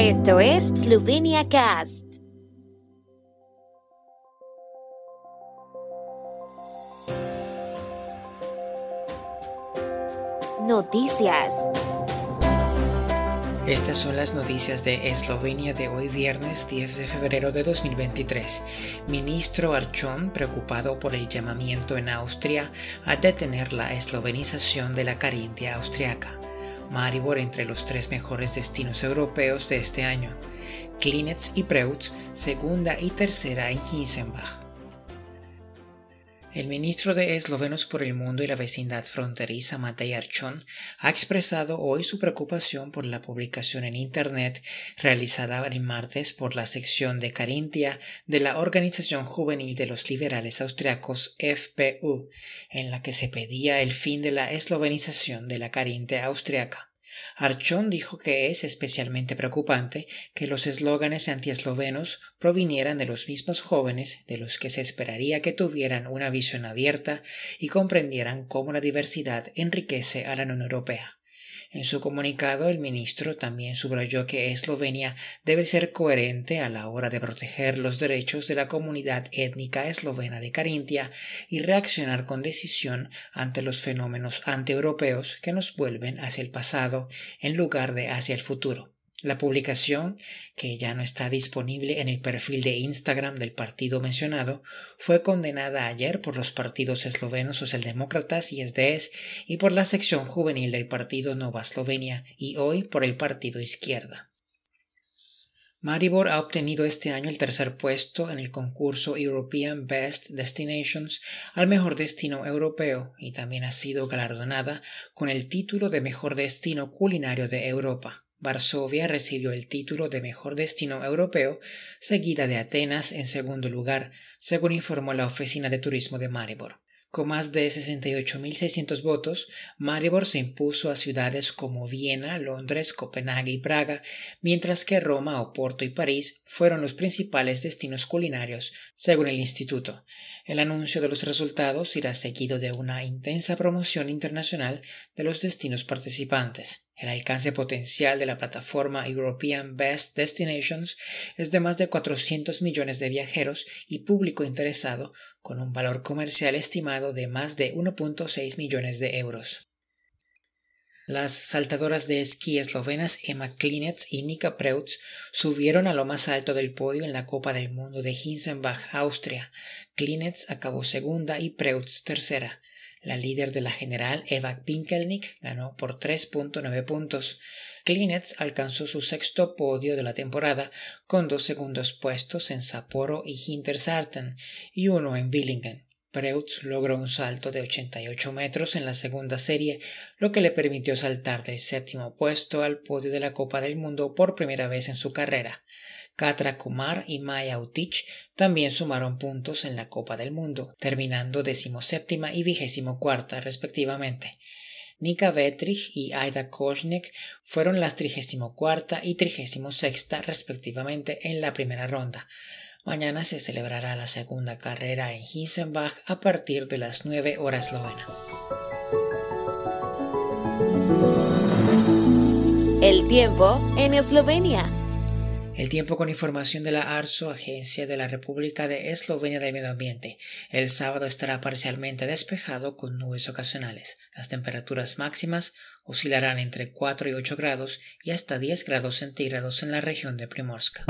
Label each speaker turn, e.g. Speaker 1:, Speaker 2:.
Speaker 1: Esto es Slovenia Cast. Noticias.
Speaker 2: Estas son las noticias de Eslovenia de hoy viernes 10 de febrero de 2023. Ministro Archon, preocupado por el llamamiento en Austria a detener la eslovenización de la Carintia austriaca. Maribor entre los tres mejores destinos europeos de este año. Klinetz y Preutz, segunda y tercera en Hinsenbach. El ministro de Eslovenos por el Mundo y la Vecindad Fronteriza, Matej Archon, ha expresado hoy su preocupación por la publicación en Internet realizada el martes por la sección de Carintia de la Organización Juvenil de los Liberales Austriacos FPU, en la que se pedía el fin de la eslovenización de la Carintia austriaca. Archón dijo que es especialmente preocupante que los eslóganes antieslovenos provinieran de los mismos jóvenes de los que se esperaría que tuvieran una visión abierta y comprendieran cómo la diversidad enriquece a la Unión Europea. En su comunicado, el ministro también subrayó que Eslovenia debe ser coherente a la hora de proteger los derechos de la comunidad étnica eslovena de Carintia y reaccionar con decisión ante los fenómenos antieuropeos que nos vuelven hacia el pasado en lugar de hacia el futuro. La publicación, que ya no está disponible en el perfil de Instagram del partido mencionado, fue condenada ayer por los partidos eslovenos socialdemócratas y SDS y por la sección juvenil del partido Nova Eslovenia y hoy por el partido Izquierda. Maribor ha obtenido este año el tercer puesto en el concurso European Best Destinations al mejor destino europeo y también ha sido galardonada con el título de mejor destino culinario de Europa. Varsovia recibió el título de mejor destino europeo, seguida de Atenas en segundo lugar, según informó la Oficina de Turismo de Maribor. Con más de 68.600 votos, Maribor se impuso a ciudades como Viena, Londres, Copenhague y Praga, mientras que Roma, Oporto y París fueron los principales destinos culinarios, según el instituto. El anuncio de los resultados irá seguido de una intensa promoción internacional de los destinos participantes. El alcance potencial de la plataforma European Best Destinations es de más de 400 millones de viajeros y público interesado, con un valor comercial estimado de más de 1.6 millones de euros. Las saltadoras de esquí eslovenas Emma Klinetz y Nika Preutz subieron a lo más alto del podio en la Copa del Mundo de Hinsenbach, Austria. Klinetz acabó segunda y Preutz tercera. La líder de la general, Eva Pinkelnick, ganó por 3.9 puntos. Klinetz alcanzó su sexto podio de la temporada con dos segundos puestos en Sapporo y Hintersarten y uno en Willingen. Preutz logró un salto de 88 metros en la segunda serie, lo que le permitió saltar del séptimo puesto al podio de la Copa del Mundo por primera vez en su carrera. Katra Kumar y Maya Utich también sumaron puntos en la Copa del Mundo, terminando decimoséptima y vigésimo cuarta respectivamente. Nika Vetrich y Aida Koshnik fueron las trigésimo cuarta y trigésimo sexta respectivamente en la primera ronda. Mañana se celebrará la segunda carrera en Hinsenbach a partir de las 9 horas eslovena.
Speaker 1: El tiempo en Eslovenia.
Speaker 2: El tiempo con información de la ARSO, Agencia de la República de Eslovenia del Medio Ambiente. El sábado estará parcialmente despejado con nubes ocasionales. Las temperaturas máximas oscilarán entre 4 y 8 grados y hasta 10 grados centígrados en la región de Primorska.